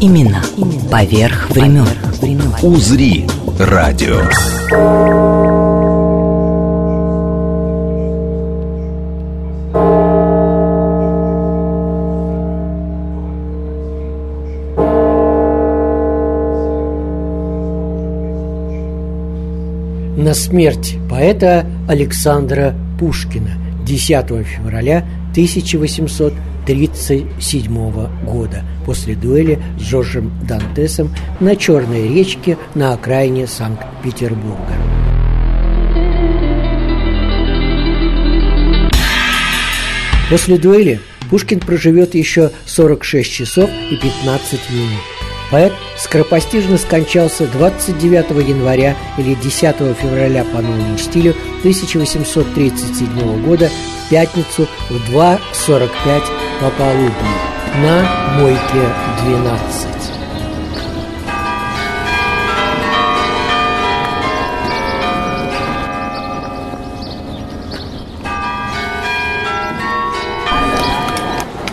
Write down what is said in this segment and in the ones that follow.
Имена поверх времен. «Узри» радио. на смерть поэта Александра Пушкина 10 февраля 1837 года после дуэли с Жоржем Дантесом на Черной речке на окраине Санкт-Петербурга. После дуэли Пушкин проживет еще 46 часов и 15 минут. Поэт скоропостижно скончался 29 января или 10 февраля по новому стилю 1837 года в пятницу в 2.45 пополудни на Мойке 12.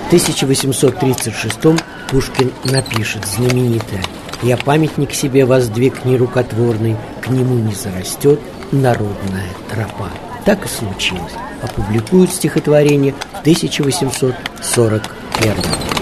В 1836 Пушкин напишет знаменитое «Я памятник себе воздвиг нерукотворный, к нему не зарастет народная тропа». Так и случилось. Опубликуют стихотворение в 1841 Зима.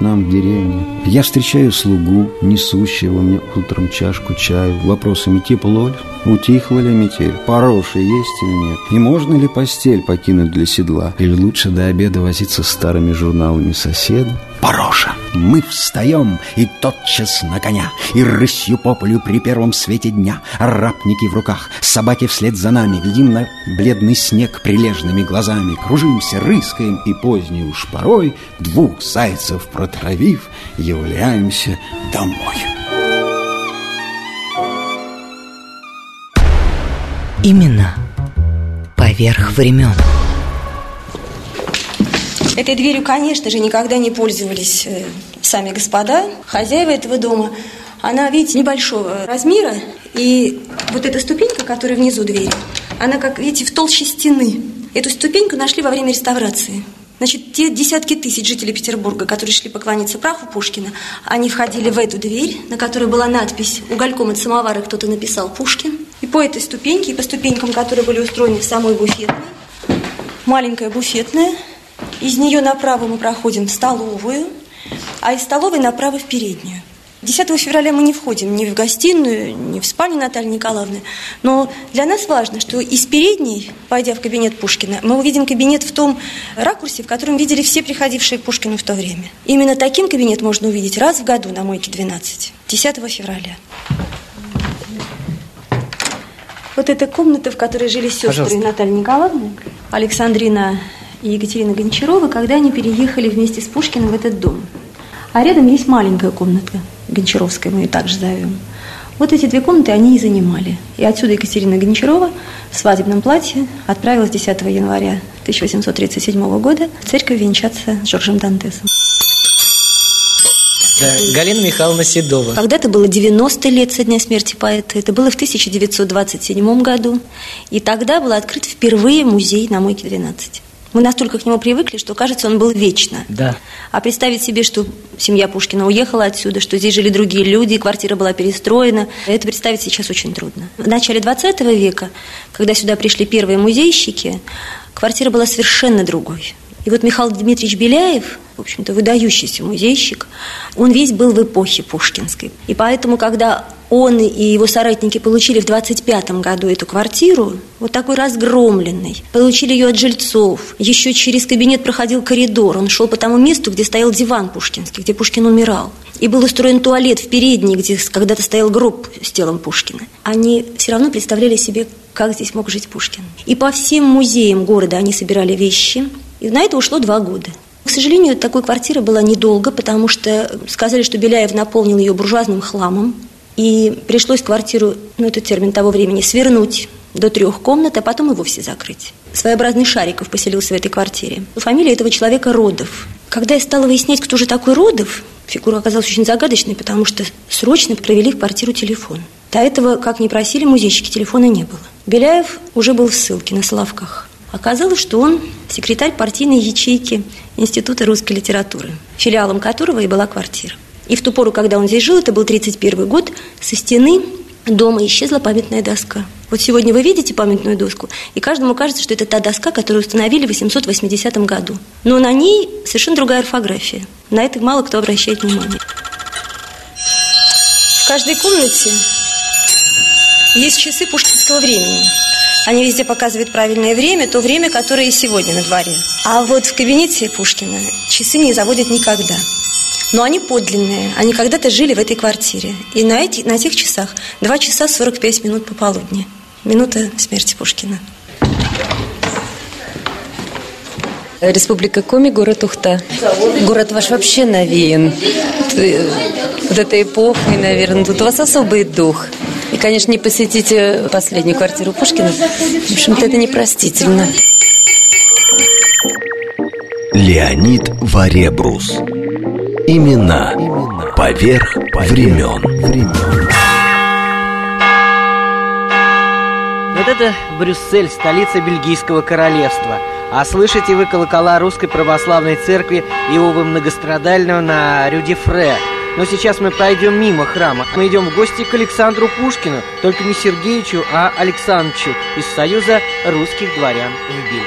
Нам в деревне? Я встречаю слугу, несущего мне утром чашку чаю, вопросами тепло ли, утихла ли метель, пороши есть или нет, и можно ли постель покинуть для седла, или лучше до обеда возиться старыми журналами соседа. Пороша. Мы встаем, и тотчас на коня, И рысью по полю при первом свете дня, Арапники в руках, собаки вслед за нами, Глядим на бледный снег прилежными глазами, Кружимся, рыскаем, и поздней уж порой, Двух зайцев протравив, являемся домой. Имена поверх времен. Этой дверью, конечно же, никогда не пользовались э, сами господа, хозяева этого дома. Она, видите, небольшого размера, и вот эта ступенька, которая внизу двери, она, как видите, в толще стены. Эту ступеньку нашли во время реставрации. Значит, те десятки тысяч жителей Петербурга, которые шли поклониться праху Пушкина, они входили в эту дверь, на которой была надпись «Угольком от самовара кто-то написал Пушкин». И по этой ступеньке, и по ступенькам, которые были устроены в самой буфетной, маленькая буфетная, из нее направо мы проходим в столовую, а из столовой направо в переднюю. 10 февраля мы не входим ни в гостиную, ни в спальню Натальи Николаевны. Но для нас важно, что из передней, пойдя в кабинет Пушкина, мы увидим кабинет в том ракурсе, в котором видели все приходившие к Пушкину в то время. Именно таким кабинет можно увидеть раз в году на Мойке 12, 10 февраля. Вот эта комната, в которой жили сестры Пожалуйста. Натальи Николаевны, Александрина и Екатерина Гончарова, когда они переехали вместе с Пушкиным в этот дом. А рядом есть маленькая комнатка, Гончаровская, мы ее также зовем. Вот эти две комнаты они и занимали. И отсюда Екатерина Гончарова в свадебном платье отправилась 10 января 1837 года в церковь венчаться с Жоржем Дантесом. Да, Галина Михайловна Седова. Когда-то было 90 лет со дня смерти поэта. Это было в 1927 году. И тогда был открыт впервые музей на Мойке 12. Мы настолько к нему привыкли, что кажется, он был вечно. Да. А представить себе, что семья Пушкина уехала отсюда, что здесь жили другие люди, квартира была перестроена, это представить сейчас очень трудно. В начале 20 века, когда сюда пришли первые музейщики, квартира была совершенно другой. И вот Михаил Дмитриевич Беляев, в общем-то, выдающийся музейщик, он весь был в эпохе пушкинской. И поэтому, когда он и его соратники получили в 25 году эту квартиру, вот такой разгромленный. Получили ее от жильцов. Еще через кабинет проходил коридор. Он шел по тому месту, где стоял диван пушкинский, где Пушкин умирал. И был устроен туалет в передней, где когда-то стоял гроб с телом Пушкина. Они все равно представляли себе, как здесь мог жить Пушкин. И по всем музеям города они собирали вещи. И на это ушло два года. К сожалению, такой квартиры была недолго, потому что сказали, что Беляев наполнил ее буржуазным хламом. И пришлось квартиру, ну это термин того времени, свернуть до трех комнат, а потом и вовсе закрыть. Своеобразный Шариков поселился в этой квартире. Фамилия этого человека Родов. Когда я стала выяснять, кто же такой Родов, фигура оказалась очень загадочной, потому что срочно провели в квартиру телефон. До этого, как ни просили музейщики, телефона не было. Беляев уже был в ссылке на Славках. Оказалось, что он секретарь партийной ячейки Института русской литературы, филиалом которого и была квартира. И в ту пору, когда он здесь жил, это был 31 год, со стены дома исчезла памятная доска. Вот сегодня вы видите памятную доску, и каждому кажется, что это та доска, которую установили в 880 году. Но на ней совершенно другая орфография. На это мало кто обращает внимание. В каждой комнате есть часы пушкинского времени. Они везде показывают правильное время, то время, которое и сегодня на дворе. А вот в кабинете Пушкина часы не заводят никогда. Но они подлинные. Они когда-то жили в этой квартире. И на, эти, на этих часах 2 часа 45 минут пополудни. Минута смерти Пушкина. Республика Коми, город Ухта. Город ваш вообще навеян вот этой эпохой, наверное. Тут у вас особый дух. И, конечно, не посетите последнюю квартиру Пушкина. В общем-то, это непростительно. Леонид Варебрус. Имена поверх времен. Вот это Брюссель, столица Бельгийского королевства. А слышите вы колокола Русской Православной Церкви Иовы Многострадального на Рюде Фре. Но сейчас мы пройдем мимо храма. Мы идем в гости к Александру Пушкину, только не Сергеевичу, а Александровичу из Союза русских дворян в Бельгии.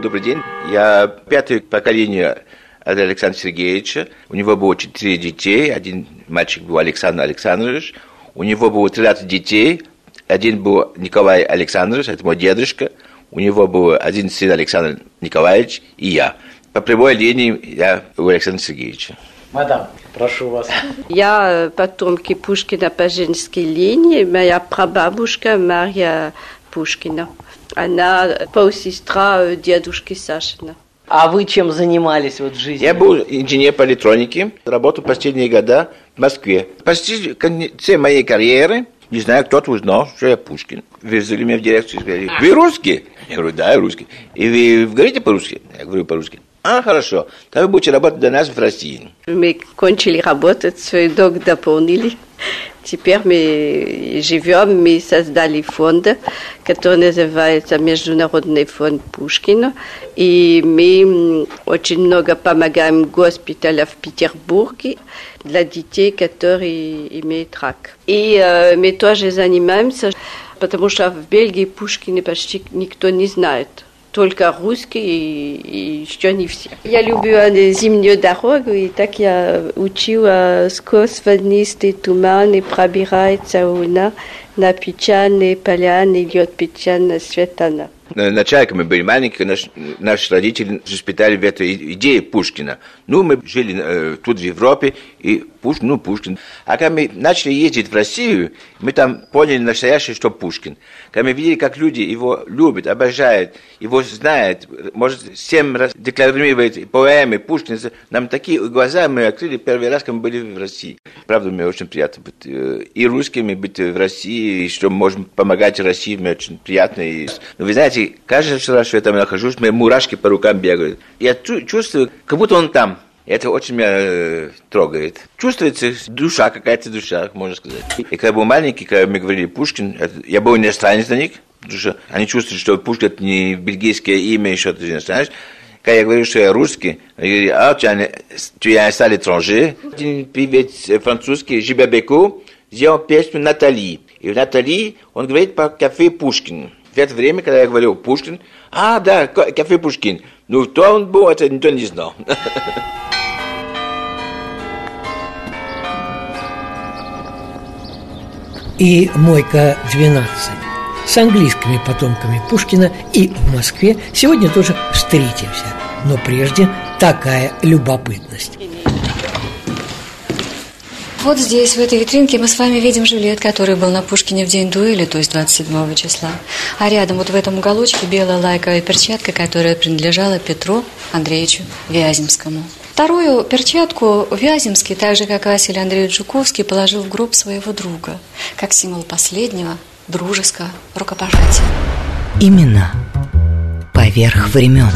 Добрый день. Я пятое поколение от Александра Сергеевича. У него было четыре детей. Один мальчик был Александр Александрович. У него было 13 детей. Один был Николай Александрович, это мой дедушка. У него был один сын Александр Николаевич и я. По прямой линии я у Александра Сергеевича. Мадам, прошу вас. Я потомки Пушкина по женской линии. Моя прабабушка Марья Пушкина. Она полсестра дедушки Сашина. А вы чем занимались вот в жизни? Я был инженер по электронике, работал последние года в Москве. Почти в конце моей карьеры, не знаю, кто-то узнал, что я Пушкин. Вызвали меня в дирекцию и сказали, вы русский? Я говорю, да, я русский. И вы говорите по-русски? Я говорю по-русски. А, хорошо. Тогда вы будете работать для нас в России. Мы кончили работать, свой долг дополнили. Теперь мы живем, мы создали фонд, который называется Международный фонд Пушкина. И мы очень много помогаем госпиталям в Петербурге для детей, которые имеют рак. И э, мы тоже занимаемся, потому что в Бельгии Пушкина почти никто не знает только русские и, и еще не все. Я люблю зимнюю дорогу, и так я учила сквозь воднистый туман и пробирается луна на печальные поляны, льет печально светана. Вначале, когда мы были маленькие, наш, наши родители воспитали в этой идее Пушкина. Ну, мы жили э, тут в Европе, и Пушкин, ну, Пушкин. А когда мы начали ездить в Россию, мы там поняли настоящее, что Пушкин. Когда мы видели, как люди его любят, обожают, его знают, может, семь раз декларирует поэмы Пушкина, нам такие глаза мы открыли первый раз, когда мы были в России. Правда, мне очень приятно быть э, и русскими, быть в России, и что можем помогать России, мне очень приятно. И, но вы знаете, каждый раз, что я там нахожусь, мне мурашки по рукам бегают. Я чувствую, как будто он там. Это очень меня э, трогает. Чувствуется душа, какая-то душа, можно сказать. И когда я был маленький, когда мы говорили Пушкин, это, я был иностранец для них, потому что они чувствуют, что Пушкин это не бельгийское имя, еще что-то иностранец. Когда я говорю, что я русский, они говорят, а, es un sale étranger. Один певец французский, Жибер Беко, сделал песню «Натали». И в «Натали» он говорит по кафе Пушкин. В это время, когда я говорил Пушкин, а, да, кафе Пушкин. Ну, кто он был, это никто не знал. и «Мойка 12» с английскими потомками Пушкина и в Москве сегодня тоже встретимся. Но прежде такая любопытность. Вот здесь, в этой витринке, мы с вами видим жилет, который был на Пушкине в день дуэли, то есть 27 числа. А рядом, вот в этом уголочке, белая лайковая перчатка, которая принадлежала Петру Андреевичу Вяземскому. Вторую перчатку Вяземский, так же, как Василий Андреевич Жуковский, положил в гроб своего друга, как символ последнего дружеского рукопожатия. Именно поверх времен.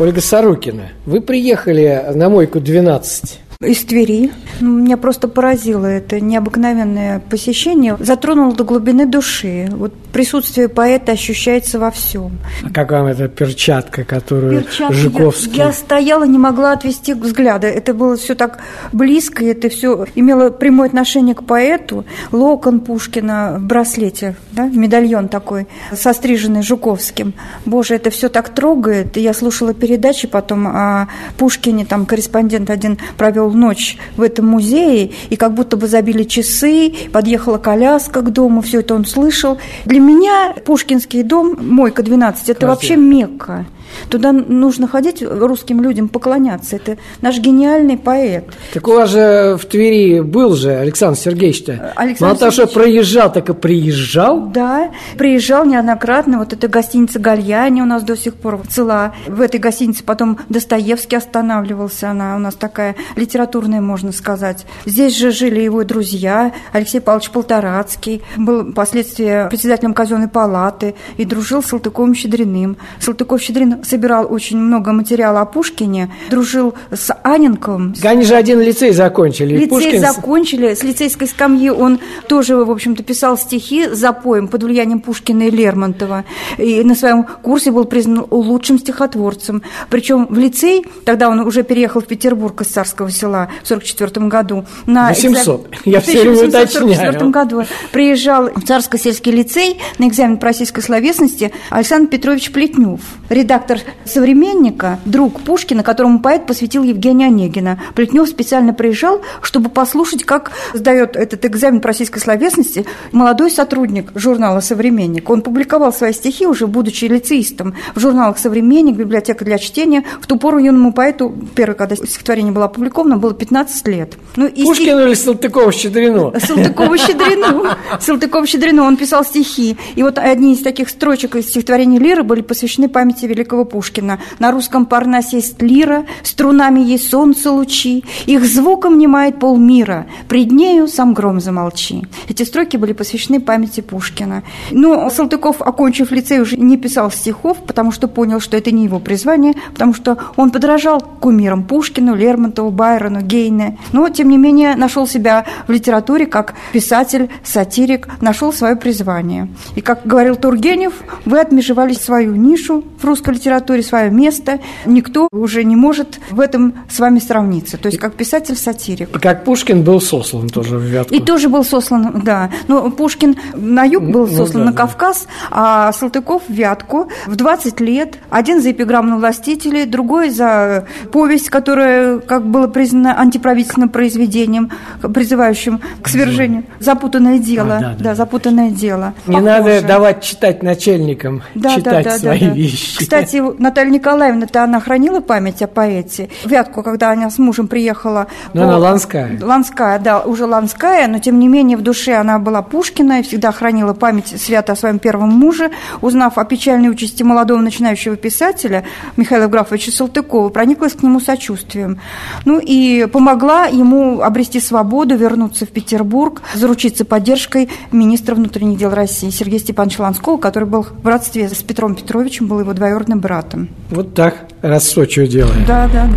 Ольга Сорокина, вы приехали на мойку 12 из Твери. Ну, меня просто поразило это необыкновенное посещение. Затронуло до глубины души. Вот присутствие поэта ощущается во всем. А как вам эта перчатка, которую перчатка, Жуковский... Я, я стояла, не могла отвести взгляда. Это было все так близко, это все имело прямое отношение к поэту. Локон Пушкина в браслете, да, медальон такой, состриженный Жуковским. Боже, это все так трогает. Я слушала передачи потом о Пушкине, там корреспондент один провел провел ночь в этом музее, и как будто бы забили часы, подъехала коляска к дому, все это он слышал. Для меня Пушкинский дом, Мойка 12, это вообще Мекка. Туда нужно ходить русским людям поклоняться. Это наш гениальный поэт. Так у вас же в Твери был же Александр Сергеевич-то. Александр Мало того, что проезжал, так и приезжал. Да, приезжал неоднократно. Вот эта гостиница Гальяни у нас до сих пор цела. В этой гостинице потом Достоевский останавливался. Она у нас такая литературная, можно сказать. Здесь же жили его друзья. Алексей Павлович Полторацкий был впоследствии председателем казенной палаты и дружил с Салтыковым-Щедриным. Салтыков-Щедрин собирал очень много материала о Пушкине, дружил с Аненковым. Они же один лицей закончили. Лицей Пушкин... закончили. С лицейской скамьи он тоже, в общем-то, писал стихи за поем под влиянием Пушкина и Лермонтова. И на своем курсе был признан лучшим стихотворцем. Причем в лицей, тогда он уже переехал в Петербург из Царского села в 1944 году. На 800. Экзамен... Я все время уточняю. В 1944 году приезжал в Царско-сельский лицей на экзамен по российской словесности Александр Петрович Плетнев, редактор редактор «Современника», друг Пушкина, которому поэт посвятил Евгения Онегина. Плетнев специально приезжал, чтобы послушать, как сдает этот экзамен по российской словесности молодой сотрудник журнала «Современник». Он публиковал свои стихи, уже будучи лицеистом, в журналах «Современник», «Библиотека для чтения». В ту пору юному поэту, первое, когда стихотворение было опубликовано, было 15 лет. Ну, и Пушкину стих... или Салтыкова-Щедрину? Салтыкова-Щедрину. Салтыкова-Щедрину. Он писал стихи. И вот одни из таких строчек из стихотворения Лиры были посвящены памяти великого Пушкина. На русском парнасе есть лира, струнами есть солнце лучи, их звуком немает полмира, пред нею сам гром замолчи. Эти строки были посвящены памяти Пушкина. Но Салтыков, окончив лицей, уже не писал стихов, потому что понял, что это не его призвание, потому что он подражал кумирам Пушкину, Лермонтову, Байрону, Гейне. Но, тем не менее, нашел себя в литературе как писатель, сатирик, нашел свое призвание. И, как говорил Тургенев, вы отмежевали свою нишу в русской литературе, литературе свое место. Никто уже не может в этом с вами сравниться. То есть как писатель-сатирик. Как Пушкин был сослан тоже в Вятку. И тоже был сослан, да. Но Пушкин на юг был ну, сослан ну, да, на Кавказ, да. а Салтыков в Вятку в 20 лет. Один за эпиграмму на властителей, другой за повесть, которая, как было признано, антиправительственным произведением, призывающим к свержению. Запутанное дело. А, да, да, да, запутанное дело. Не Похоже. надо давать читать начальникам, да, читать да, да, свои да, да. вещи. Кстати, Наталья Николаевна-то она хранила память о поэте. Вятку, когда она с мужем приехала... Ну, она Ланская. Ланская, да, уже Ланская, но тем не менее в душе она была Пушкина и всегда хранила память свято о своем первом муже. Узнав о печальной участи молодого начинающего писателя Михаила Евграфовича Салтыкова, прониклась к нему сочувствием. Ну и помогла ему обрести свободу, вернуться в Петербург, заручиться поддержкой министра внутренних дел России Сергея Степановича Ланского, который был в родстве с Петром Петровичем, был его двоюродным братом. Вот так, раз Сочи делаем. Да, да.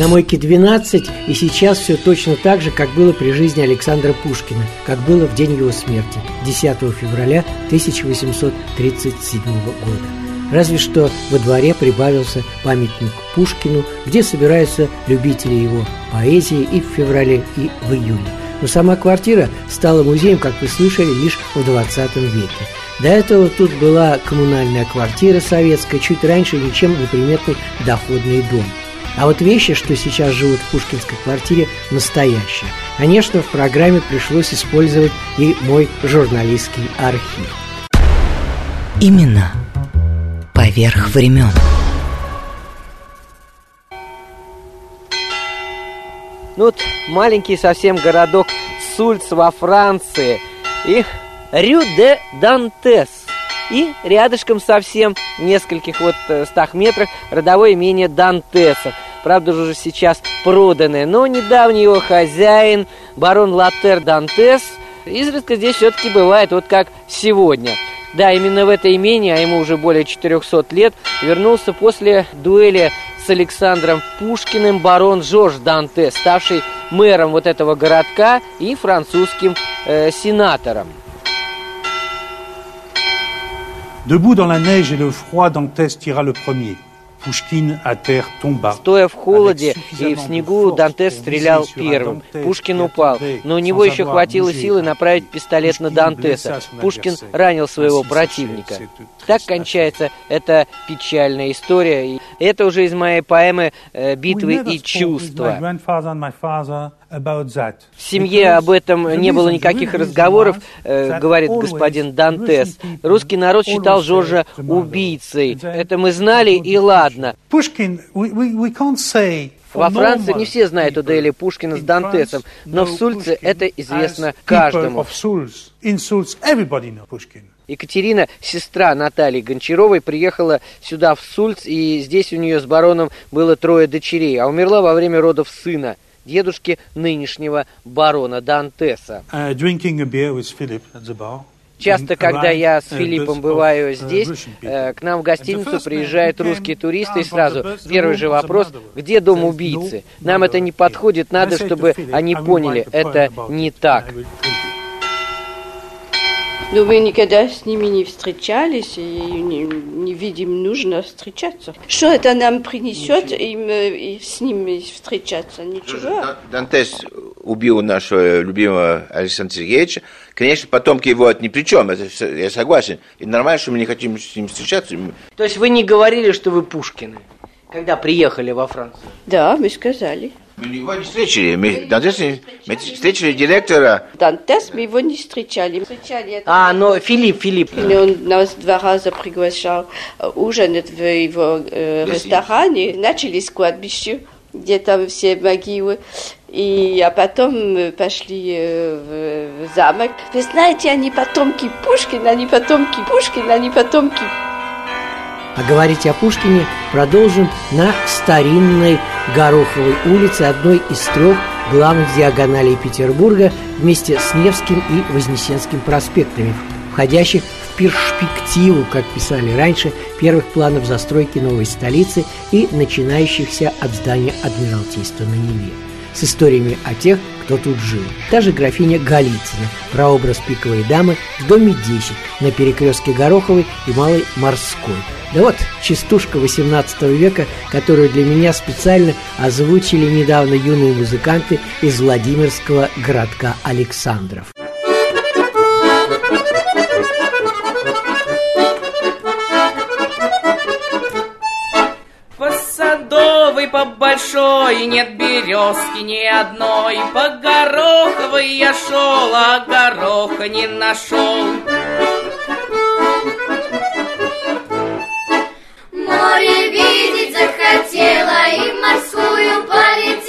На мойке 12 и сейчас все точно так же, как было при жизни Александра Пушкина, как было в день его смерти, 10 февраля 1837 года. Разве что во дворе прибавился памятник Пушкину, где собираются любители его поэзии и в феврале, и в июне. Но сама квартира стала музеем, как вы слышали, лишь в 20 веке. До этого тут была коммунальная квартира советская, чуть раньше ничем не приметный доходный дом. А вот вещи, что сейчас живут в пушкинской квартире, настоящие. Конечно, в программе пришлось использовать и мой журналистский архив. Именно поверх времен. Ну вот маленький совсем городок Сульц во Франции и Рю де Дантес. И рядышком совсем, в нескольких вот э, стах метрах, родовое имение Дантесов. Правда же уже сейчас проданное, но недавний его хозяин, барон Латер Дантес, изредка здесь все-таки бывает, вот как сегодня. Да, именно в это имение, а ему уже более 400 лет, вернулся после дуэли с Александром Пушкиным барон Жорж Данте, ставший мэром вот этого городка и французским э, сенатором. Debout dans la neige et le froid, Dantès tira le premier. Стоя в холоде и в снегу, Дантес стрелял первым. Пушкин упал, но у него еще хватило силы направить пистолет на Дантеса. Пушкин ранил своего противника. Так кончается эта печальная история. Это уже из моей поэмы э, «Битвы и чувства». В семье об этом не было никаких разговоров, э, говорит господин Дантес. Русский народ считал Жоржа убийцей. Это мы знали, и ладно. Во Франции не все знают о дуэли Пушкина с Дантесом, но в Сульце это известно каждому. Екатерина, сестра Натальи Гончаровой, приехала сюда в Сульц, и здесь у нее с бароном было трое дочерей, а умерла во время родов сына – дедушки нынешнего барона Дантеса. Uh, Часто, когда я с uh, Филиппом uh, бываю здесь, э, к нам в гостиницу приезжают русские туристы, и сразу первый же вопрос, где дом убийцы? Нам это не подходит, надо, чтобы они поняли, это не так. Но мы никогда с ними не встречались, и не, не видим нужно встречаться. Что это нам принесет им и с ними встречаться? Ничего. Дантес убил нашего любимого Александра Сергеевича. Конечно, потомки его ни при чем, это, я согласен. И нормально, что мы не хотим с ним встречаться. То есть вы не говорили, что вы Пушкины, когда приехали во Францию? Да, мы сказали. Мы его не встретили. Мы, Дантес, мы встретили директора. Дантес, мы его не встречали. встречали а, но Филипп, Филипп. Он нас два раза приглашал ужинать в его э, ресторане. Начали с кладбища, где там все могилы. И, а потом мы пошли э, в, в замок. Вы знаете, они потомки Пушкина, они потомки Пушкина, они потомки а говорить о Пушкине продолжим на старинной Гороховой улице, одной из трех главных диагоналей Петербурга, вместе с Невским и Вознесенским проспектами, входящих в перспективу, как писали раньше, первых планов застройки новой столицы и начинающихся от здания Адмиралтейства на Неве с историями о тех, кто тут жил. Та же графиня Голицына, прообраз пиковой дамы в доме 10 на перекрестке Гороховой и Малой Морской. Да вот, частушка 18 века, которую для меня специально озвучили недавно юные музыканты из Владимирского городка Александров. По большой нет березки ни одной. По гороховой я шел, а гороха не нашел. Море видеть захотела и морскую полетела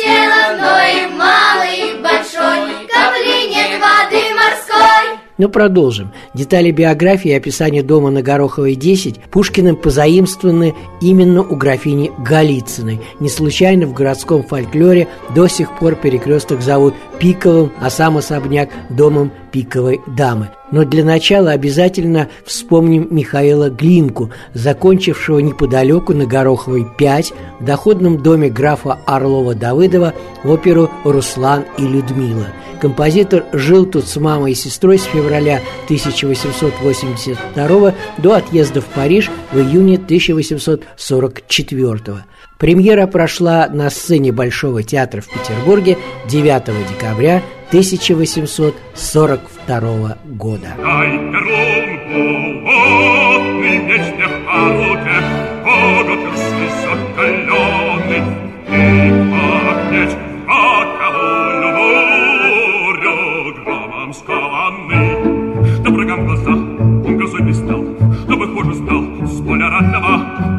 но продолжим. Детали биографии и описания дома на Гороховой 10 Пушкиным позаимствованы именно у графини Голицыной. Не случайно в городском фольклоре до сих пор перекресток зовут Пиковым, а сам особняк – домом пиковой дамы. Но для начала обязательно вспомним Михаила Глинку, закончившего неподалеку на Гороховой 5 в доходном доме графа Орлова-Давыдова оперу «Руслан и Людмила». Композитор жил тут с мамой и сестрой с февраля 1882 до отъезда в Париж в июне 1844 Премьера прошла на сцене Большого театра в Петербурге 9 декабря 1842 года.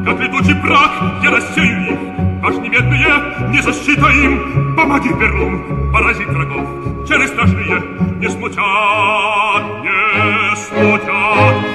как летучий прах, я рассею ваш неметные, не защита им, помоги, Перун, поразить врагов, чары страшные. Не смутят, не смутят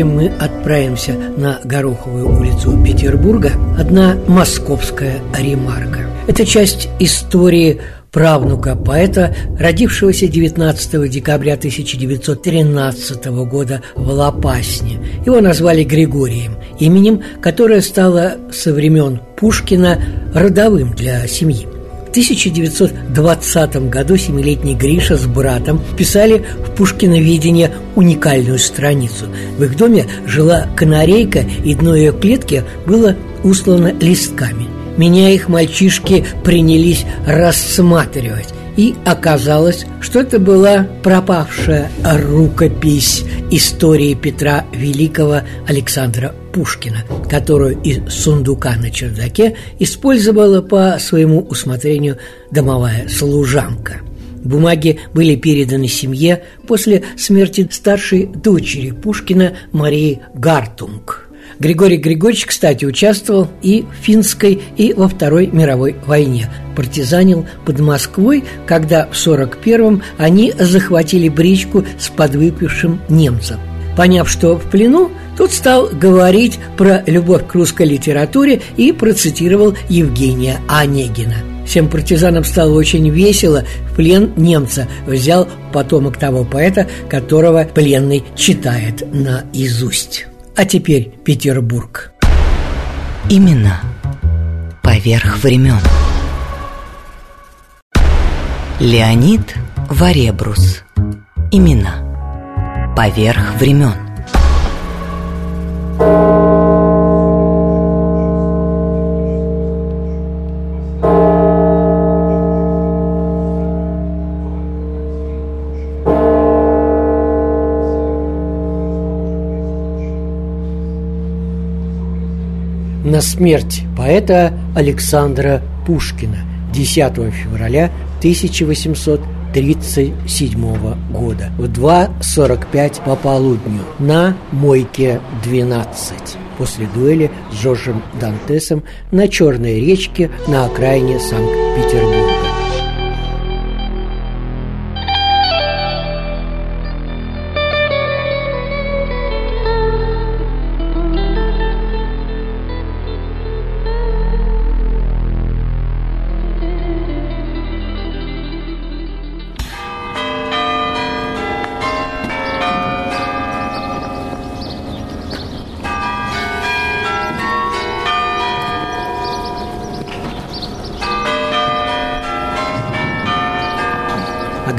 чем мы отправимся на Гороховую улицу Петербурга, одна московская ремарка. Это часть истории правнука поэта, родившегося 19 декабря 1913 года в Лопасне. Его назвали Григорием, именем, которое стало со времен Пушкина родовым для семьи. В 1920 году семилетний Гриша с братом писали в Пушкиноведение уникальную страницу. В их доме жила канарейка, и дно ее клетки было услано листками. Меня их мальчишки принялись рассматривать. И оказалось, что это была пропавшая рукопись истории Петра Великого Александра Пушкина, которую из сундука на чердаке использовала по своему усмотрению домовая служанка. Бумаги были переданы семье после смерти старшей дочери Пушкина Марии Гартунг. Григорий Григорьевич, кстати, участвовал и в Финской, и во Второй мировой войне. Партизанил под Москвой, когда в 41-м они захватили бричку с подвыпившим немцем. Поняв, что в плену, тот стал говорить про любовь к русской литературе и процитировал Евгения Онегина. Всем партизанам стало очень весело. В плен немца взял потомок того поэта, которого пленный читает наизусть. А теперь Петербург. Имена поверх времен. Леонид Варебрус. Имена поверх времен. на смерть поэта Александра Пушкина 10 февраля 1837 года в 2.45 по полудню на Мойке 12 после дуэли с Жоржем Дантесом на Черной речке на окраине Санкт-Петербурга.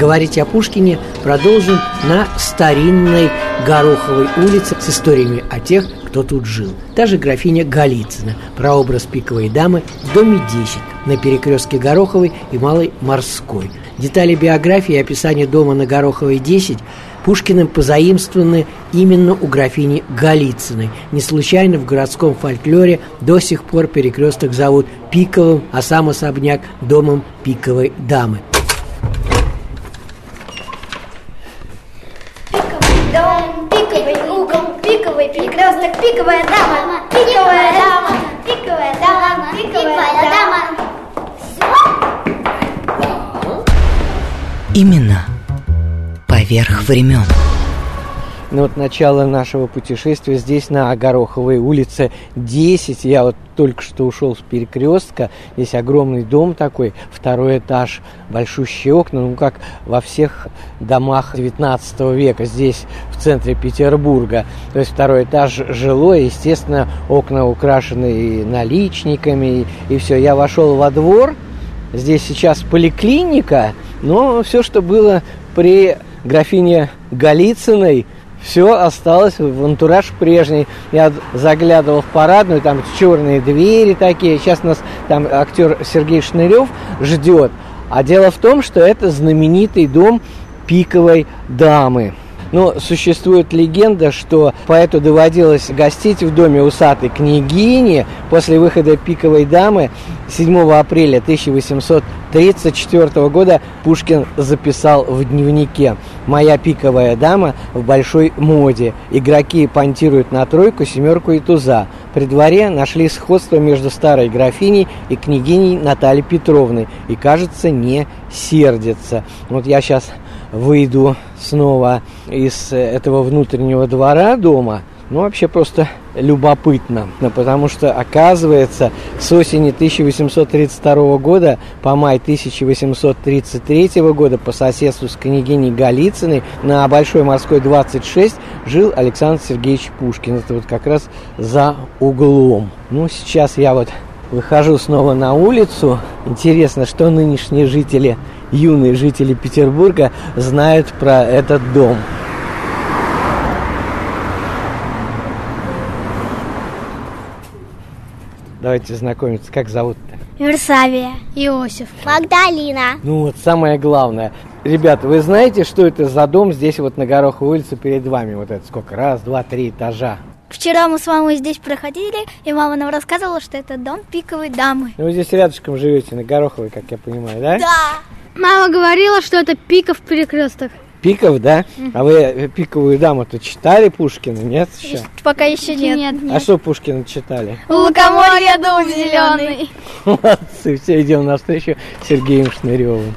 Говорить о Пушкине продолжим на старинной Гороховой улице с историями о тех, кто тут жил. Та же графиня Голицына, прообраз пиковой дамы в доме 10 на перекрестке Гороховой и Малой Морской. Детали биографии и описания дома на Гороховой 10 Пушкиным позаимствованы именно у графини Голицыной. Не случайно в городском фольклоре до сих пор перекресток зовут Пиковым, а сам особняк – домом пиковой дамы. Дом, пиковый угол, пиковый перекресток, пиковая дама, пиковая дама, пиковая дама, пиковая дама. Имена поверх времен. Ну вот начало нашего путешествия здесь на Гороховой улице 10. Я вот только что ушел с перекрестка. Здесь огромный дом такой, второй этаж, большущие окна, ну как во всех домах 19 века здесь в центре Петербурга. То есть второй этаж жилой, естественно, окна украшены наличниками, и, и все. Я вошел во двор, здесь сейчас поликлиника, но все, что было при графине Голицыной, все осталось в антураж прежний. Я заглядывал в парадную, там черные двери такие. Сейчас нас там актер Сергей Шнырев ждет. А дело в том, что это знаменитый дом пиковой дамы. Но существует легенда, что поэту доводилось гостить в доме усатой княгини после выхода «Пиковой дамы» 7 апреля 1834 года Пушкин записал в дневнике «Моя пиковая дама в большой моде. Игроки понтируют на тройку, семерку и туза. При дворе нашли сходство между старой графиней и княгиней Натальей Петровной и, кажется, не сердятся». Вот я сейчас выйду снова из этого внутреннего двора дома, ну, вообще просто любопытно, потому что, оказывается, с осени 1832 года по май 1833 года по соседству с княгиней Голицыной на Большой морской 26 жил Александр Сергеевич Пушкин. Это вот как раз за углом. Ну, сейчас я вот выхожу снова на улицу. Интересно, что нынешние жители, юные жители Петербурга знают про этот дом. Давайте знакомиться. Как зовут-то? Версавия. Иосиф. Магдалина. Ну вот самое главное. Ребята, вы знаете, что это за дом здесь вот на Гороховой улице перед вами? Вот это сколько? Раз, два, три этажа. Вчера мы с мамой здесь проходили, и мама нам рассказывала, что это дом пиковой дамы. Ну, вы здесь рядышком живете, на Гороховой, как я понимаю, да? Да. Мама говорила, что это пиков перекресток. Пиков, да? А вы пиковую даму-то читали Пушкина, нет еще? Пока еще нет. А что Пушкина читали? Лукоморье дом зеленый. Молодцы, все, идем навстречу Сергеем Шныревым.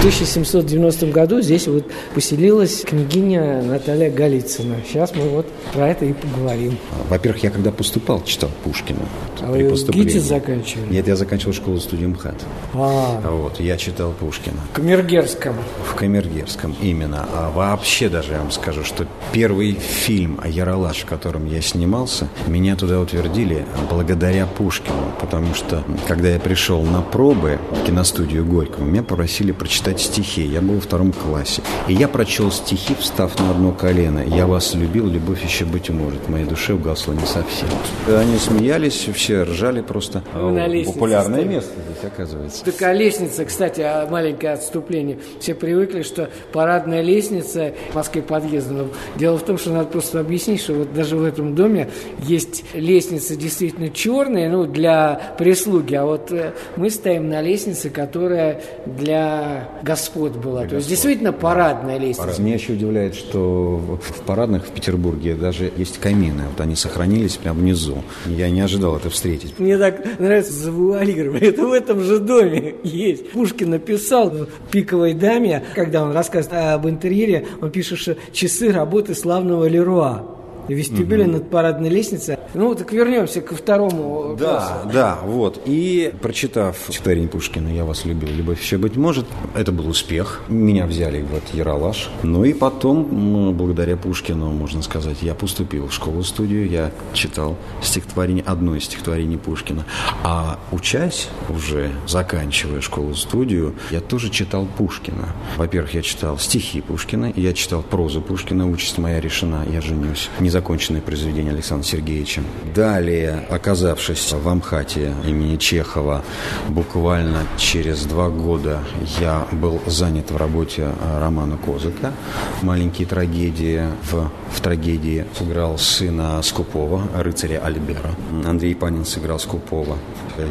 В 1790 году здесь вот поселилась княгиня Наталья Голицына. Сейчас мы вот про это и поговорим. Во-первых, я когда поступал, читал Пушкина. А вы ГИТИС заканчивали? Нет, я заканчивал школу-студию МХАТ. А, Вот, я читал Пушкина. в Камергерском. В Камергерском именно. А вообще даже я вам скажу, что первый фильм о Яралаш, в котором я снимался, меня туда утвердили благодаря Пушкину. Потому что, когда я пришел на пробы в киностудию Горького, меня попросили прочитать стихи. Я был во втором классе. И я прочел стихи, встав на одно колено. «Я вас любил, любовь еще быть может. В моей душе угасла не совсем». Они смеялись, все ржали просто. Лестнице Популярное стоите. место здесь, оказывается. Такая лестница, кстати, а, маленькое отступление. Все привыкли, что парадная лестница в Москве подъезда. Но дело в том, что надо просто объяснить, что вот даже в этом доме есть лестница действительно черная, ну, для прислуги, а вот э, мы стоим на лестнице, которая для господ была. То есть действительно парадная лестница. Меня еще удивляет, что в в парадных в Петербурге даже есть камины. Вот они сохранились прямо внизу. Я не ожидал это встретить. Мне так нравится завуалировать. Это в этом же доме есть. Пушкин написал в «Пиковой даме», когда он рассказывает об интерьере, он пишет, что часы работы славного Леруа. Вестибюле над парадной лестницей. Ну, так вернемся ко второму классу. Да, да, вот. И прочитав стихотворение Пушкина «Я вас любил, любовь еще быть может», это был успех. Меня взяли в этот Яралаш. Ну и потом, благодаря Пушкину, можно сказать, я поступил в школу-студию, я читал стихотворение, одно из стихотворений Пушкина. А учась уже, заканчивая школу-студию, я тоже читал Пушкина. Во-первых, я читал стихи Пушкина, я читал прозу Пушкина «Участь моя решена, я женюсь». Незаконченное произведение Александра Сергеевича. Далее, оказавшись в Амхате имени Чехова, буквально через два года я был занят в работе э, романа Козыка «Маленькие трагедии». В, в трагедии сыграл сына Скупова, рыцаря Альбера. Андрей Панин сыграл Скупова.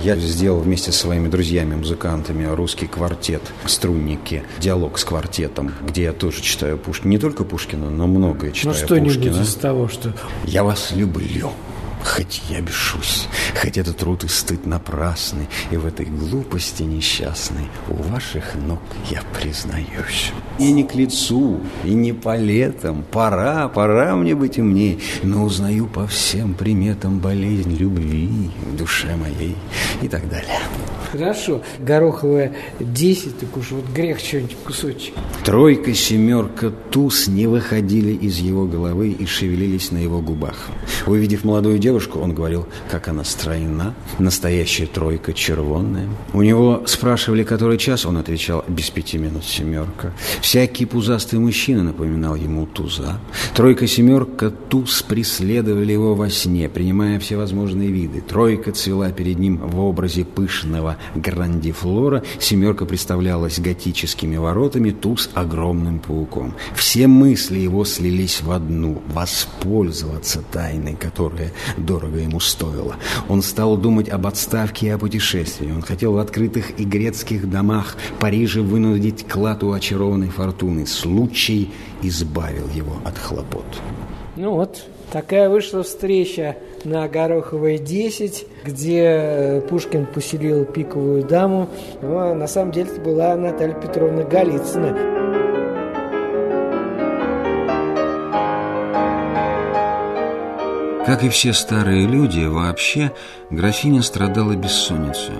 Я сделал вместе со своими друзьями-музыкантами русский квартет «Струнники», диалог с квартетом, где я тоже читаю Пушкина. Не только Пушкина, но многое Ну, читаю что-нибудь Пушкина. из того, что... Я вас люблю, хоть я бешусь, хоть это труд и стыд напрасный, и в этой глупости несчастной у ваших ног я признаюсь. И не к лицу, и не по летам, пора, пора мне быть умней, но узнаю по всем приметам болезнь любви в душе моей и так далее. Хорошо. Гороховая 10, так уж вот грех что-нибудь кусочек. Тройка, семерка, туз не выходили из его головы и шевелились на его губах. Увидев молодую девушку, он говорил, как она стройна, настоящая тройка червонная. У него спрашивали, который час, он отвечал, без пяти минут семерка. Всякий пузастый мужчина напоминал ему туза. Тройка, семерка, туз преследовали его во сне, принимая всевозможные виды. Тройка цвела перед ним в образе пышного грандифлора, семерка представлялась готическими воротами, туз огромным пауком. Все мысли его слились в одну – воспользоваться тайной, которая дорого ему стоила. Он стал думать об отставке и о путешествии. Он хотел в открытых и грецких домах Парижа вынудить клад у очарованной фортуны. Случай избавил его от хлопот. Ну вот, такая вышла встреча на Гороховой 10, где э, Пушкин поселил пиковую даму. Ну, а на самом деле это была Наталья Петровна Голицына. Как и все старые люди, вообще графиня страдала бессонницей.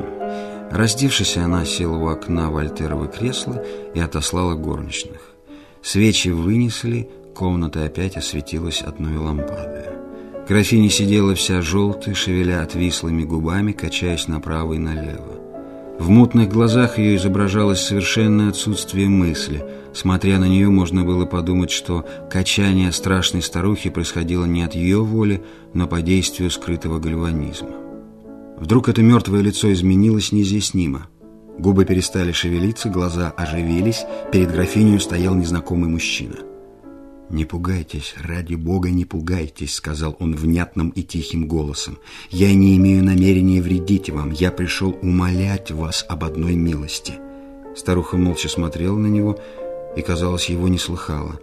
Раздевшись, она села у окна вольтеровое кресло и отослала горничных. Свечи вынесли, комната опять осветилась одной лампадой. Графиня сидела вся желтая, шевеля отвислыми губами, качаясь направо и налево. В мутных глазах ее изображалось совершенное отсутствие мысли. Смотря на нее, можно было подумать, что качание страшной старухи происходило не от ее воли, но по действию скрытого гальванизма. Вдруг это мертвое лицо изменилось неизъяснимо. Губы перестали шевелиться, глаза оживились, перед графиней стоял незнакомый мужчина. «Не пугайтесь, ради Бога, не пугайтесь», — сказал он внятным и тихим голосом. «Я не имею намерения вредить вам, я пришел умолять вас об одной милости». Старуха молча смотрела на него и, казалось, его не слыхала.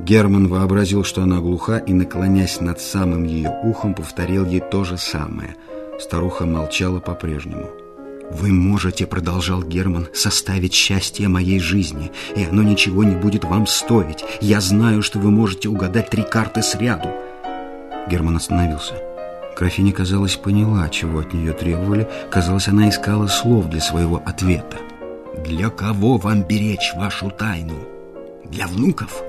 Герман вообразил, что она глуха, и, наклонясь над самым ее ухом, повторил ей то же самое. Старуха молчала по-прежнему. Вы можете, продолжал Герман, составить счастье моей жизни, и оно ничего не будет вам стоить. Я знаю, что вы можете угадать три карты сряду. Герман остановился. Графиня, казалось, поняла, чего от нее требовали. Казалось, она искала слов для своего ответа. «Для кого вам беречь вашу тайну? Для внуков?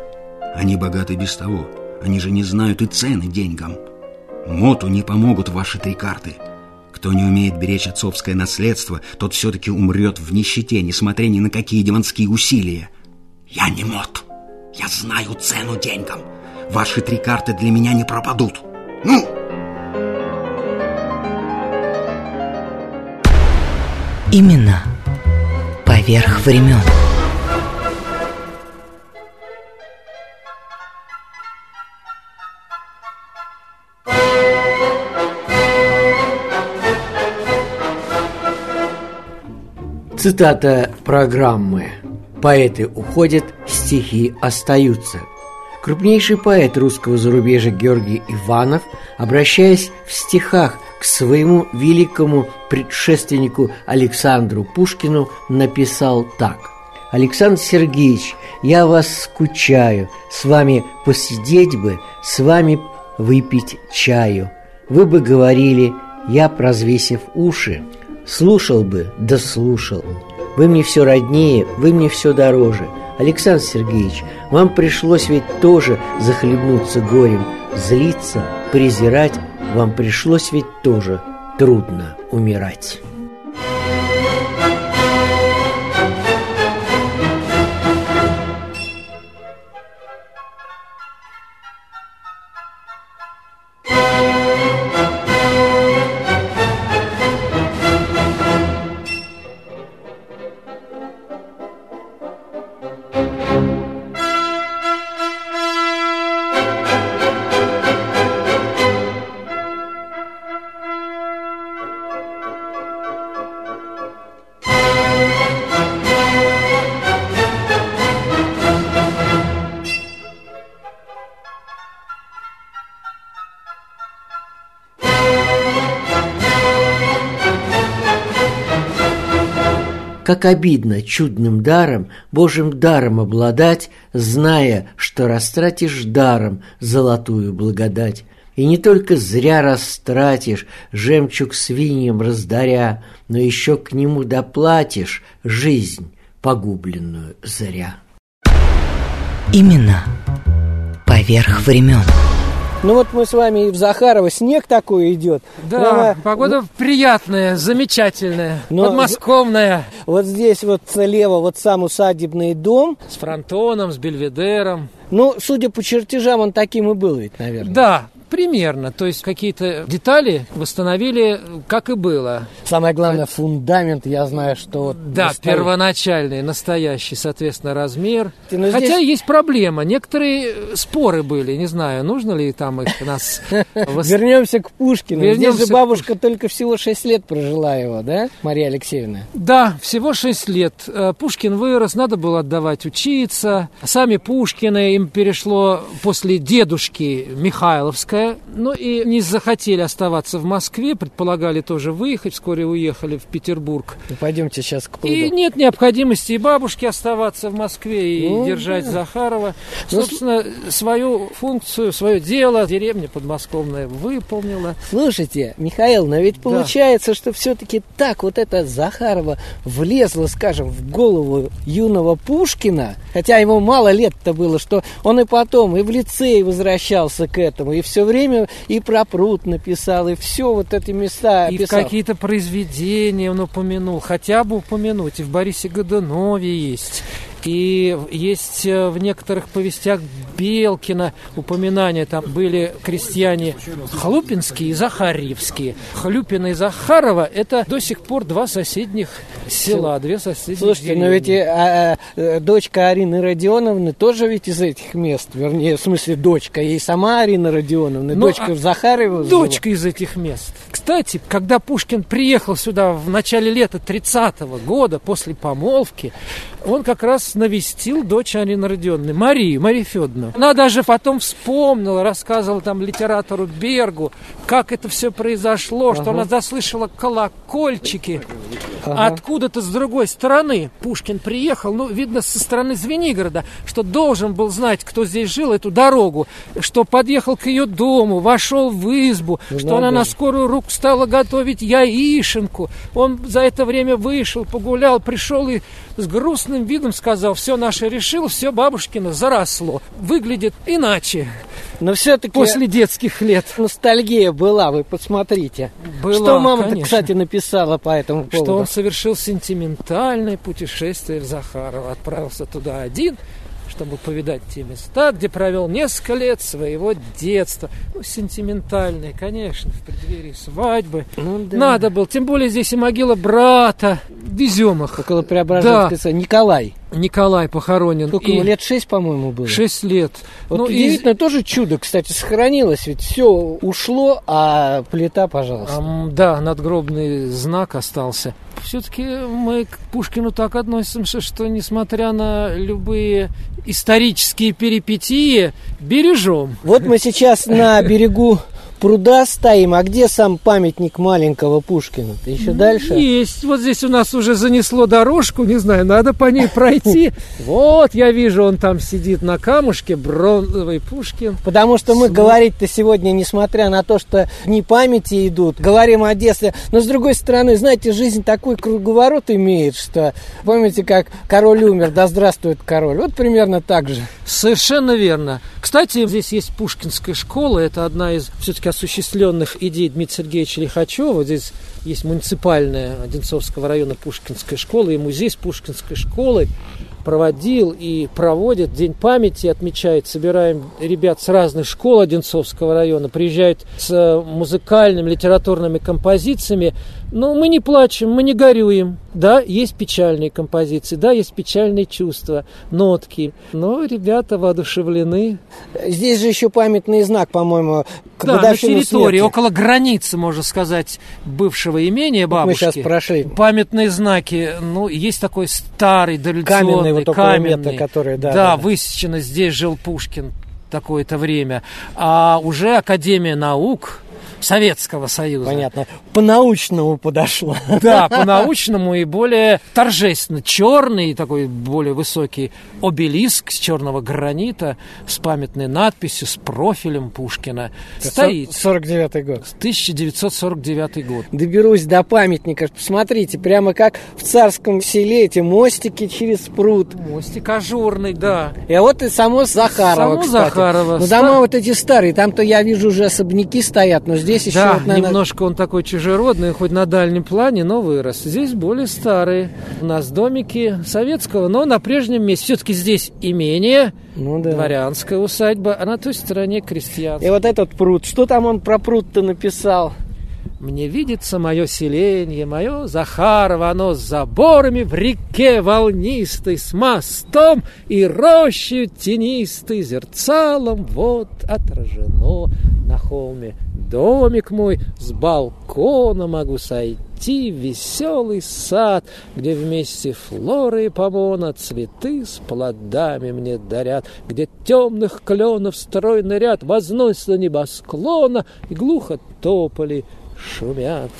Они богаты без того. Они же не знают и цены деньгам. Моту не помогут ваши три карты». Кто не умеет беречь отцовское наследство, тот все-таки умрет в нищете, несмотря ни на какие демонские усилия. Я не мод. Я знаю цену деньгам. Ваши три карты для меня не пропадут. Ну! Именно поверх времен. Цитата программы «Поэты уходят, стихи остаются». Крупнейший поэт русского зарубежья Георгий Иванов, обращаясь в стихах к своему великому предшественнику Александру Пушкину, написал так. «Александр Сергеевич, я вас скучаю, с вами посидеть бы, с вами выпить чаю. Вы бы говорили, я, прозвесив уши, слушал бы, да слушал. Вы мне все роднее, вы мне все дороже. Александр Сергеевич, вам пришлось ведь тоже захлебнуться горем, злиться, презирать, вам пришлось ведь тоже трудно умирать. Как обидно чудным даром, Божьим даром обладать, Зная, что растратишь даром Золотую благодать. И не только зря растратишь, Жемчуг свиньям раздаря, Но еще к нему доплатишь Жизнь, погубленную зря. Именно поверх времен. Ну вот мы с вами и в Захарово снег такой идет. Да, Прямо- погода приятная, замечательная, Но- подмосковная. Вот здесь вот слева вот сам усадебный дом. С фронтоном, с бельведером. Ну, судя по чертежам, он таким и был ведь, наверное. Да, примерно. То есть какие-то детали восстановили, как и было. Самое главное, фундамент, я знаю, что... вот Да, настоящий. первоначальный, настоящий, соответственно, размер. Но Хотя здесь- есть проблема. Некоторые э, споры были, не знаю, нужно ли там их нас... Вернемся к Пушкину. Вернемся Здесь же бабушка только всего 6 лет прожила его, да, Мария Алексеевна? Да, всего 6 лет. Э, Пушкин вырос, надо было отдавать учиться. Сами Пушкины им перешло после дедушки Михайловская. Ну и не захотели оставаться в Москве, предполагали тоже выехать, вскоре уехали в Петербург. Ну, пойдемте сейчас к пруду. И нет необходимости и бабушке оставаться в Москве и Ну, держать да. Захарова. Ну, Собственно, свою функцию, свое дело деревня подмосковная выполнила. Слушайте, Михаил, но ведь Да. получается, что все-таки так вот это Захарова влезла, скажем, в голову юного Пушкина, хотя ему мало лет-то было, что он и потом, и в лицей возвращался к этому, и все время и про пруд написал, и все вот эти места И какие-то произведения он упомянул, хотя бы упомянуть. И в Борисе Годунове есть. И есть э, в некоторых повестях Белкина упоминания. Там были крестьяне Хлупинские и Захарьевские. Хлюпина и Захарова – это до сих пор два соседних села, две соседних Слушайте, но деревни. ведь и, а, а, дочка Арины Родионовны тоже ведь из этих мест, вернее, в смысле дочка, и сама Арина Родионовна, Ну, дочка а жила. Дочка из этих мест. Кстати, когда Пушкин приехал сюда в начале лета 30-го года, после помолвки, он как раз навестил дочь Арины Родионовны, Марию, Марию Федоровну. Она даже потом вспомнила, рассказывала там литератору Бергу, как это все произошло, что Ага. она заслышала колокольчики. А откуда-то с другой стороны Пушкин приехал, ну, видно, со стороны Звенигорода, что должен был знать, кто здесь жил, эту дорогу, что подъехал к ее дому, вошел в избу, Ну, что она надо на же. скорую руку стала готовить яишенку. Он за это время вышел, погулял, пришел и с грустным видом сказал, все наше решил, все бабушкино заросло. Выглядит иначе. Но все-таки После детских лет. ностальгия была, вы посмотрите. Была, Что мама-то, кстати, написала по этому поводу? Что он совершил сентиментальное путешествие в Захарова. Отправился туда один, чтобы повидать те места, где провел несколько лет своего детства. Ну, сентиментальное, конечно, в преддверии свадьбы. Ну да. Надо было. Тем более здесь и могила брата. Везем их. Около Преображенской церкви. Николай. Николай похоронен. Сколько И ему, лет шесть, по-моему, было? Шесть лет. Вот Ну, и- удивительно, тоже чудо, кстати, сохранилось. Ведь все ушло, а плита, пожалуйста. Ам, да, надгробный знак остался. Все-таки мы к Пушкину так относимся, что несмотря на любые исторические перипетии, бережем. Вот мы сейчас на берегу пруда стоим, а где сам памятник маленького Пушкина? Ты еще дальше? Есть. Вот здесь у нас уже занесло дорожку, не знаю, надо по ней пройти. Вот, я вижу, он там сидит на камушке, бронзовый Пушкин. Потому что мы говорить-то сегодня, несмотря на то, что дни памяти идут, говорим о детстве. Но с другой стороны, знаете, жизнь такой круговорот имеет, что помните, как король умер, да здравствует король. Вот примерно так же. Совершенно верно. Кстати, здесь есть Пушкинская школа. Это одна из все-таки осуществленных идей Дмитрия Сергеевича Лихачева. Здесь есть муниципальная Одинцовского района Пушкинская школа и музей с Пушкинской школой проводил и проводит. День памяти, отмечает, собираем ребят с разных школ Одинцовского района, приезжают с э, музыкальными, литературными композициями, но мы не плачем, мы не горюем. Да, есть печальные композиции, да, есть печальные чувства, нотки, но ребята воодушевлены. Здесь же еще памятный знак, по-моему, к Да, на территории, смерти. около границы, можно сказать, бывшего имения Вот мы бабушки. щас прошли. Памятные знаки, ну, есть такой старый дореволюционный, Каменный вот около метра, который, да, да, да. высечено, здесь жил Пушкин такое-то время. А уже Академия наук Советского Союза. Понятно. По-научному подошло. Да, по-научному и более торжественно. Черный, такой более высокий обелиск с черного гранита с памятной надписью, с профилем Пушкина. Стоит. 49 год. 1949 год. Доберусь до памятника. Посмотрите, прямо как в царском селе эти мостики через пруд. Мостик ажурный, да. И вот и само Захарова, Само кстати. Захарова. Ну, Ста- дома вот эти старые, там-то я вижу уже особняки стоят, но здесь еще, да, вот, наверное, немножко он такой чужеродный, хоть на дальнем плане, но вырос. Здесь более старые. У нас домики советского, но на прежнем месте. Все-таки здесь имение, Ну да. дворянская усадьба, а на той стороне крестьянская. И вот этот пруд. Что там он про пруд-то написал? Мне видится мое селение, мое Захарово, оно с заборами в реке волнистой, с мостом и рощей тенистой, зерцалом вот отражено на холме. Домик мой с балкона могу сойти веселый сад, где вместе флоры и помона цветы с плодами мне дарят, где темных кленов стройный ряд возносится небосклона и глухо тополи шумят.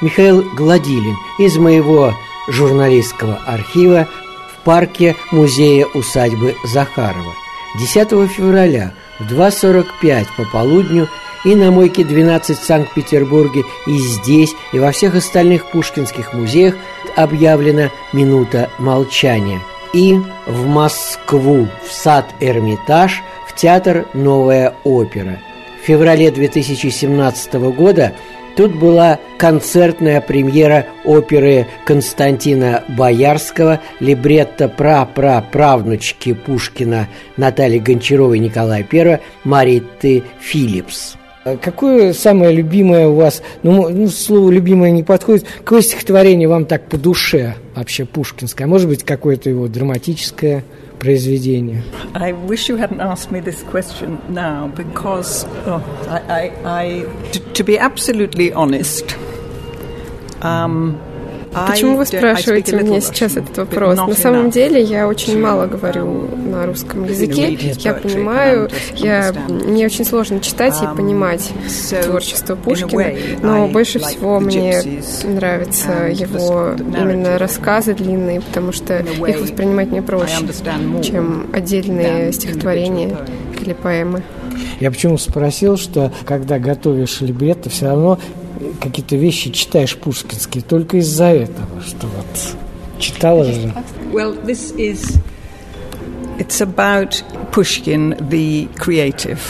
Михаил Гладилин из моего журналистского архива в парке музея усадьбы Захарова. 10 февраля в 2.45 по полудню и на Мойке 12 в Санкт-Петербурге, и здесь, и во всех остальных пушкинских музеях объявлена минута молчания. И в Москву, в сад Эрмитаж, в театр «Новая опера». В феврале 2017 года Тут была концертная премьера оперы Константина Боярского, либретто пра-пра-правнучки Пушкина Натальи Гончаровой Николая I, Мариты Филлипс. Какое самое любимое у вас, ну, ну, слово «любимое» не подходит, какое стихотворение вам так по душе вообще пушкинское? Может быть, какое-то его драматическое произведение? I wish you hadn't asked me this question now because, oh, I, I, I, to, to be absolutely honest, um, Почему вы спрашиваете меня сейчас этот вопрос? На самом деле я очень мало говорю на русском языке. Я понимаю, я, мне очень сложно читать и понимать творчество Пушкина, но больше всего мне нравятся его именно рассказы длинные, потому что их воспринимать мне проще, чем отдельные стихотворения или поэмы. Я почему спросил, что когда готовишь либретто, все равно какие-то вещи читаешь пушкинские только из-за этого, что вот читала же. Well, this is it's about Pushkin, the creative.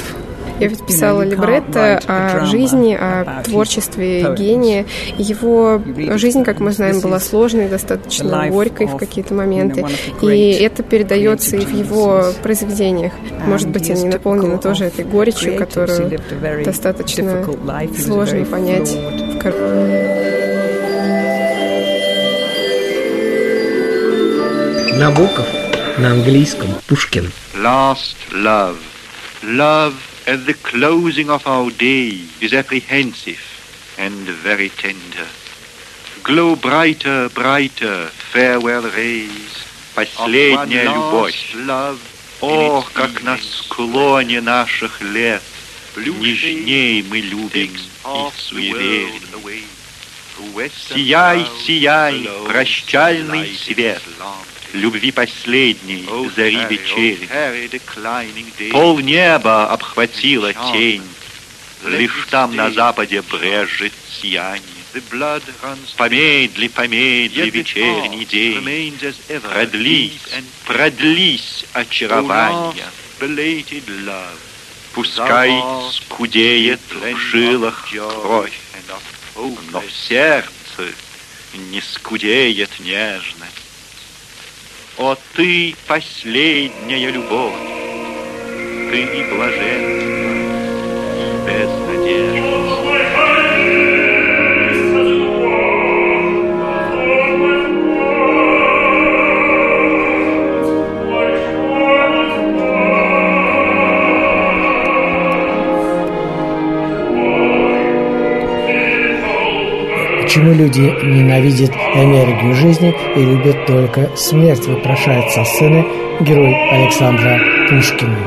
Я ведь писала либретто о жизни, о творчестве гения. Его жизнь, как мы знаем, была сложной, достаточно горькой в какие-то моменты. И это передается и в его произведениях. Может быть, они наполнены тоже этой горечью, которую достаточно сложно понять. Набоков на английском Пушкин. Last love. Love at the closing of our day is apprehensive and very tender. Glow brighter, brighter, farewell rays, последняя любовь. Ох, как на склоне наших лет нежней мы любим и суеверим. Сияй, сияй, прощальный свет, любви последней, зари вечери. Пол неба обхватила тень, лишь там на западе брежет сияние. Помедли, помедли вечерний день, продлись, продлись очарование. Пускай скудеет в жилах кровь, но в сердце не скудеет нежность. О, ты последняя любовь, ты и блаженна, Почему люди ненавидят энергию жизни и любят только смерть, вопрошает со сцены герой Александра Пушкина.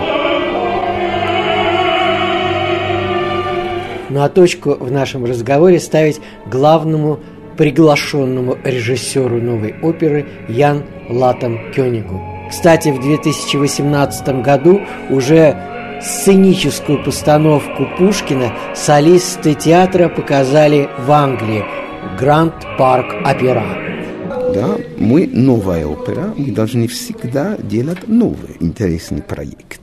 Ну а точку в нашем разговоре ставить главному приглашенному режиссеру новой оперы Ян Латом Кёнигу. Кстати, в 2018 году уже сценическую постановку Пушкина солисты театра показали в Англии – Гранд Парк Опера. Да, мы новая опера, мы должны всегда делать новые интересные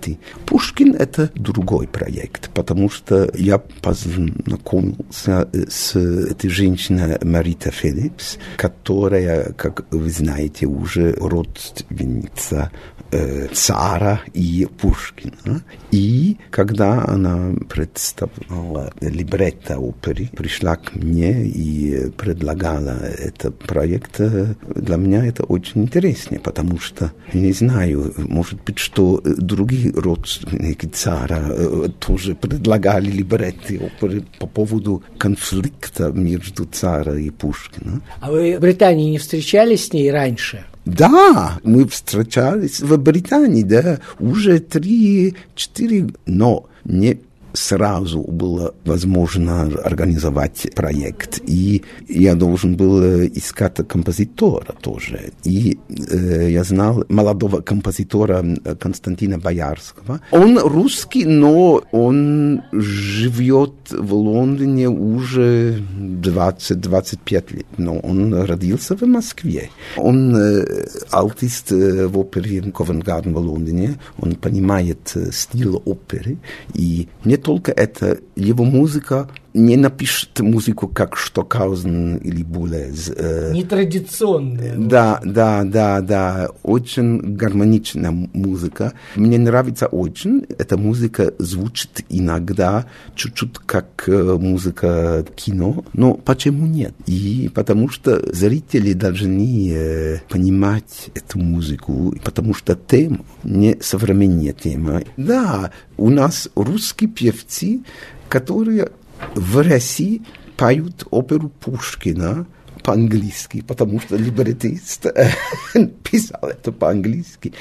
проекты. Пушкин – это другой проект, потому что я познакомился с этой женщиной Марита Фелипс, которая, как вы знаете, уже родственница э, цара и Пушкина. И когда она представляла либретто оперы, пришла к мне и предлагала этот проект, для меня это очень интересно, потому что, не знаю, может быть, что другие родственники цара э, тоже предлагали либретты оперы по поводу конфликта между цара и Пушкина. А вы в Британии не встречались с ней раньше? Да, мы встречались в Британии, да, уже три-четыре, но не сразу было возможно организовать проект. И я должен был искать композитора тоже. И э, я знал молодого композитора Константина Боярского. Он русский, но он живет в Лондоне уже 20-25 лет. Но он родился в Москве. Он э, артист э, в опере Ковенгарден в Лондоне. Он понимает э, стиль оперы. И не только это, его музыка не напишет музыку, как Штокаузен или Булез. Э, Нетрадиционная. Да, да, да, да. Очень гармоничная музыка. Мне нравится очень. Эта музыка звучит иногда чуть-чуть как э, музыка кино. Но почему нет? И потому что зрители должны э, понимать эту музыку, потому что тема не современная тема. Да, у нас русские певцы, которые в России поют оперу Пушкина по-английски, потому что либретист писал это по-английски.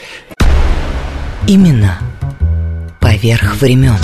Именно поверх времен.